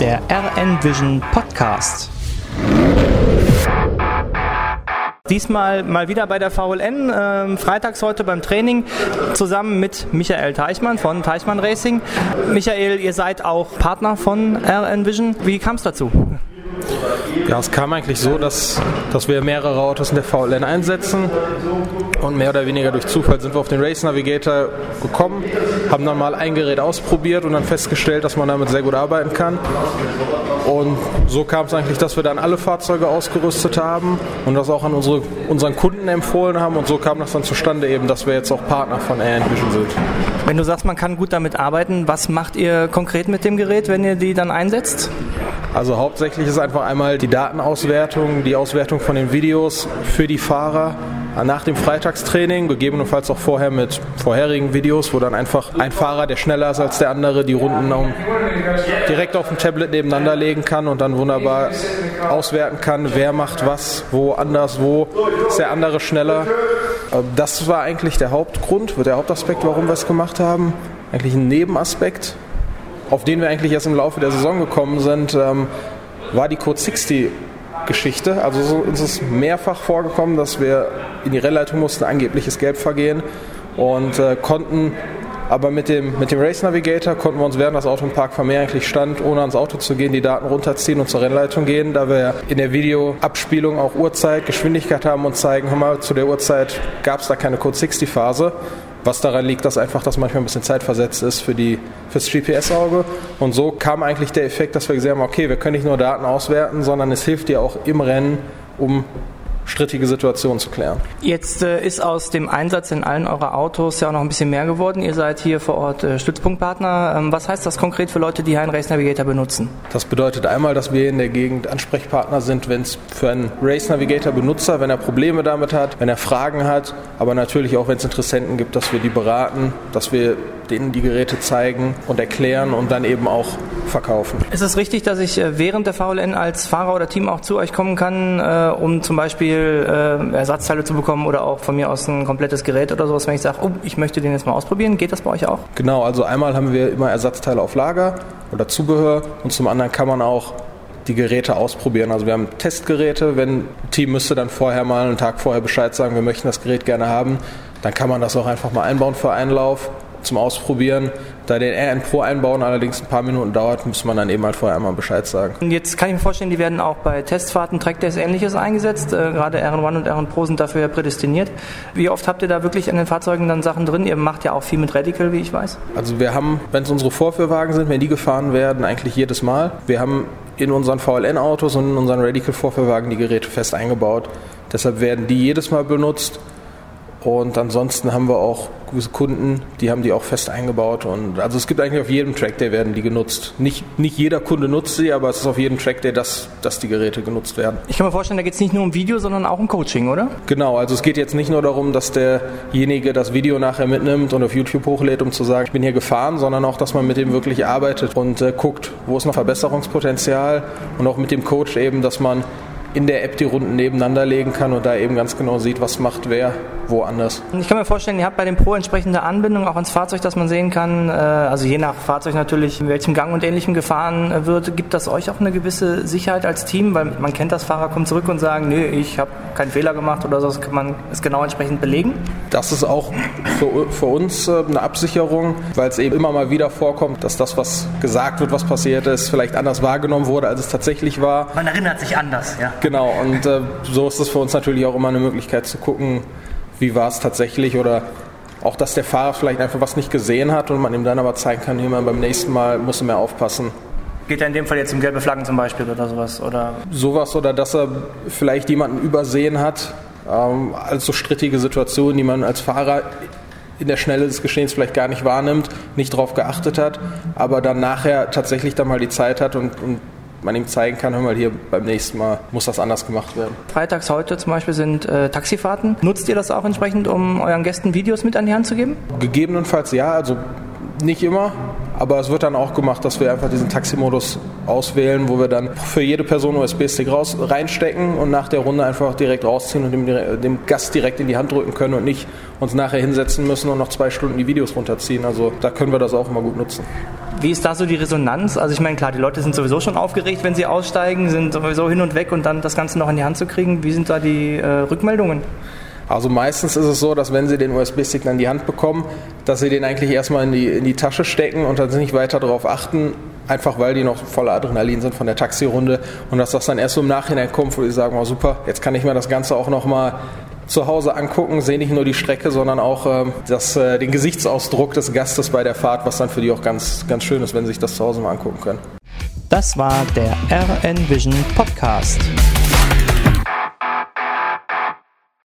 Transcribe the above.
der RN Vision Podcast. Diesmal mal wieder bei der VLN, äh, freitags heute beim Training, zusammen mit Michael Teichmann von Teichmann Racing. Michael, ihr seid auch Partner von RN Vision. Wie kam es dazu? Ja, es kam eigentlich so, dass, dass wir mehrere Autos in der VLN einsetzen und mehr oder weniger durch Zufall sind wir auf den Race Navigator gekommen, haben dann mal ein Gerät ausprobiert und dann festgestellt, dass man damit sehr gut arbeiten kann. Und so kam es eigentlich, dass wir dann alle Fahrzeuge ausgerüstet haben und das auch an unsere, unseren Kunden empfohlen haben. Und so kam das dann zustande eben, dass wir jetzt auch Partner von Air Vision sind. Wenn du sagst, man kann gut damit arbeiten, was macht ihr konkret mit dem Gerät, wenn ihr die dann einsetzt? Also hauptsächlich ist einfach einmal die Datenauswertung, die Auswertung von den Videos für die Fahrer nach dem Freitagstraining, gegebenenfalls auch vorher mit vorherigen Videos, wo dann einfach ein Fahrer, der schneller ist als der andere, die Runden direkt auf dem Tablet nebeneinander legen kann und dann wunderbar auswerten kann, wer macht was, wo anders, wo ist der andere schneller. Das war eigentlich der Hauptgrund, der Hauptaspekt, warum wir es gemacht haben. Eigentlich ein Nebenaspekt, auf den wir eigentlich erst im Laufe der Saison gekommen sind, ähm, war die Code 60 Geschichte. Also so, uns ist mehrfach vorgekommen, dass wir in die Rennleitung mussten, angebliches Gelbvergehen und äh, konnten aber mit dem, mit dem Race Navigator konnten wir uns während das Auto im Park Vermeer eigentlich stand, ohne ans Auto zu gehen, die Daten runterziehen und zur Rennleitung gehen, da wir in der Videoabspielung auch Uhrzeit, Geschwindigkeit haben und zeigen, hör mal, zu der Uhrzeit gab es da keine Code 60 Phase. Was daran liegt, dass einfach das manchmal ein bisschen zeitversetzt ist für die, fürs GPS-Auge. Und so kam eigentlich der Effekt, dass wir gesehen haben, okay, wir können nicht nur Daten auswerten, sondern es hilft dir auch im Rennen, um strittige Situationen zu klären. Jetzt äh, ist aus dem Einsatz in allen eurer Autos ja auch noch ein bisschen mehr geworden. Ihr seid hier vor Ort äh, Stützpunktpartner. Ähm, was heißt das konkret für Leute, die einen Race Navigator benutzen? Das bedeutet einmal, dass wir in der Gegend Ansprechpartner sind, wenn es für einen Race Navigator Benutzer, wenn er Probleme damit hat, wenn er Fragen hat, aber natürlich auch, wenn es Interessenten gibt, dass wir die beraten, dass wir denen die Geräte zeigen und erklären und dann eben auch verkaufen. Ist es richtig, dass ich äh, während der VLN als Fahrer oder Team auch zu euch kommen kann, äh, um zum Beispiel äh, Ersatzteile zu bekommen oder auch von mir aus ein komplettes Gerät oder sowas, wenn ich sage, oh, ich möchte den jetzt mal ausprobieren? Geht das bei euch auch? Genau, also einmal haben wir immer Ersatzteile auf Lager oder Zubehör und zum anderen kann man auch die Geräte ausprobieren. Also wir haben Testgeräte, wenn ein Team müsste dann vorher mal einen Tag vorher Bescheid sagen, wir möchten das Gerät gerne haben, dann kann man das auch einfach mal einbauen für Einlauf zum Ausprobieren. Da den RN Pro einbauen allerdings ein paar Minuten dauert, muss man dann eben halt vorher einmal Bescheid sagen. Und jetzt kann ich mir vorstellen, die werden auch bei Testfahrten Trackdays ähnliches eingesetzt. Äh, gerade RN1 und RN Pro sind dafür ja prädestiniert. Wie oft habt ihr da wirklich an den Fahrzeugen dann Sachen drin? Ihr macht ja auch viel mit Radical, wie ich weiß. Also wir haben, wenn es unsere Vorführwagen sind, wenn die gefahren werden, eigentlich jedes Mal. Wir haben in unseren VLN-Autos und in unseren Radical-Vorführwagen die Geräte fest eingebaut. Deshalb werden die jedes Mal benutzt. Und ansonsten haben wir auch gewisse Kunden, die haben die auch fest eingebaut. Und also es gibt eigentlich auf jedem Track Day werden die genutzt. Nicht, nicht jeder Kunde nutzt sie, aber es ist auf jedem Track Day, dass, dass die Geräte genutzt werden. Ich kann mir vorstellen, da geht es nicht nur um Video, sondern auch um Coaching, oder? Genau, also es geht jetzt nicht nur darum, dass derjenige das Video nachher mitnimmt und auf YouTube hochlädt, um zu sagen, ich bin hier gefahren, sondern auch, dass man mit dem wirklich arbeitet und äh, guckt, wo ist noch Verbesserungspotenzial und auch mit dem Coach eben, dass man in der App die Runden nebeneinander legen kann und da eben ganz genau sieht, was macht wer woanders. Ich kann mir vorstellen, ihr habt bei dem Pro entsprechende Anbindung auch ans Fahrzeug, dass man sehen kann, äh, also je nach Fahrzeug natürlich, in welchem Gang und ähnlichem gefahren wird. Gibt das euch auch eine gewisse Sicherheit als Team? Weil man kennt das, Fahrer kommen zurück und sagen, nee, ich habe keinen Fehler gemacht oder so, das kann man es genau entsprechend belegen? Das ist auch für, für uns äh, eine Absicherung, weil es eben immer mal wieder vorkommt, dass das, was gesagt wird, was passiert ist, vielleicht anders wahrgenommen wurde, als es tatsächlich war. Man erinnert sich anders, ja. Genau, und äh, so ist es für uns natürlich auch immer eine Möglichkeit zu gucken, wie war es tatsächlich oder auch, dass der Fahrer vielleicht einfach was nicht gesehen hat und man ihm dann aber zeigen kann, hier beim nächsten Mal muss er mehr aufpassen. Geht er in dem Fall jetzt um gelbe Flaggen zum Beispiel oder sowas? Oder? Sowas oder dass er vielleicht jemanden übersehen hat, ähm, als so strittige Situationen, die man als Fahrer in der Schnelle des Geschehens vielleicht gar nicht wahrnimmt, nicht darauf geachtet hat, aber dann nachher tatsächlich dann mal die Zeit hat und, und man ihm zeigen kann, hör mal hier, beim nächsten Mal muss das anders gemacht werden. Freitags heute zum Beispiel sind äh, Taxifahrten. Nutzt ihr das auch entsprechend, um euren Gästen Videos mit an die Hand zu geben? Gegebenenfalls ja, also nicht immer, aber es wird dann auch gemacht, dass wir einfach diesen Taximodus auswählen, wo wir dann für jede Person USB-Stick reinstecken und nach der Runde einfach direkt rausziehen und dem, dem, Gast direkt in die Hand drücken können und nicht uns nachher hinsetzen müssen und noch zwei Stunden die Videos runterziehen. Also da können wir das auch immer gut nutzen. Wie ist da so die Resonanz? Also ich meine, klar, die Leute sind sowieso schon aufgeregt, wenn sie aussteigen, sind sowieso hin und weg und dann das Ganze noch in die Hand zu kriegen. Wie sind da die äh, Rückmeldungen? Also meistens ist es so, dass wenn Sie den USB-Stick in die Hand bekommen, dass Sie den eigentlich erstmal in die, in die Tasche stecken und dann nicht weiter darauf achten, einfach weil die noch voller Adrenalin sind von der Taxirunde und dass das dann erst so im Nachhinein kommt, wo die sagen, oh super, jetzt kann ich mir das Ganze auch nochmal zu Hause angucken, sehe nicht nur die Strecke, sondern auch ähm, das, äh, den Gesichtsausdruck des Gastes bei der Fahrt, was dann für die auch ganz, ganz schön ist, wenn sie sich das zu Hause mal angucken können. Das war der RN Vision Podcast.